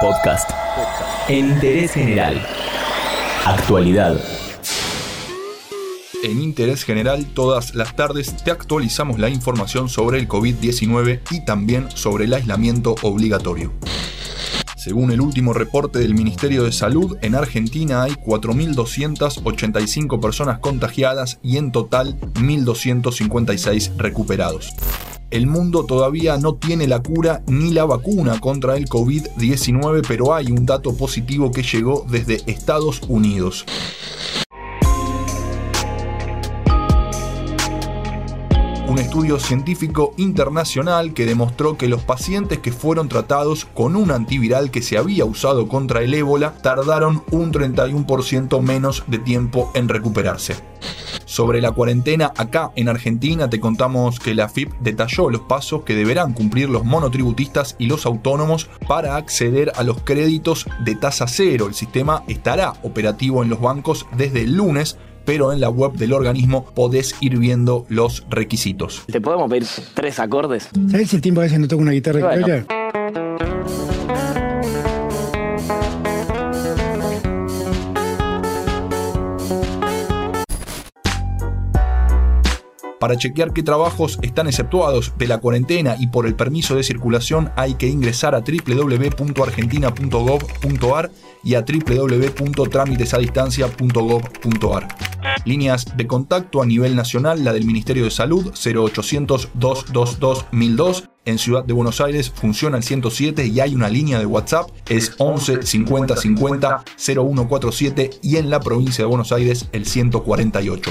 Podcast. En interés general. Actualidad. En Interés General, todas las tardes te actualizamos la información sobre el COVID-19 y también sobre el aislamiento obligatorio. Según el último reporte del Ministerio de Salud, en Argentina hay 4.285 personas contagiadas y en total 1.256 recuperados. El mundo todavía no tiene la cura ni la vacuna contra el COVID-19, pero hay un dato positivo que llegó desde Estados Unidos. un estudio científico internacional que demostró que los pacientes que fueron tratados con un antiviral que se había usado contra el ébola tardaron un 31% menos de tiempo en recuperarse. Sobre la cuarentena acá en Argentina te contamos que la FIP detalló los pasos que deberán cumplir los monotributistas y los autónomos para acceder a los créditos de tasa cero. El sistema estará operativo en los bancos desde el lunes pero en la web del organismo podés ir viendo los requisitos. ¿Te podemos pedir tres acordes? ¿Sabes si el tiempo a veces no toca una guitarra Bueno. criolla? Para chequear qué trabajos están exceptuados de la cuarentena y por el permiso de circulación hay que ingresar a www.argentina.gov.ar y a www.trámitesadistancia.gov.ar. Líneas de contacto a nivel nacional, la del Ministerio de Salud 0800 222 1002. En Ciudad de Buenos Aires funciona el 107 y hay una línea de WhatsApp, es 11 50 50 0147 y en la provincia de Buenos Aires el 148.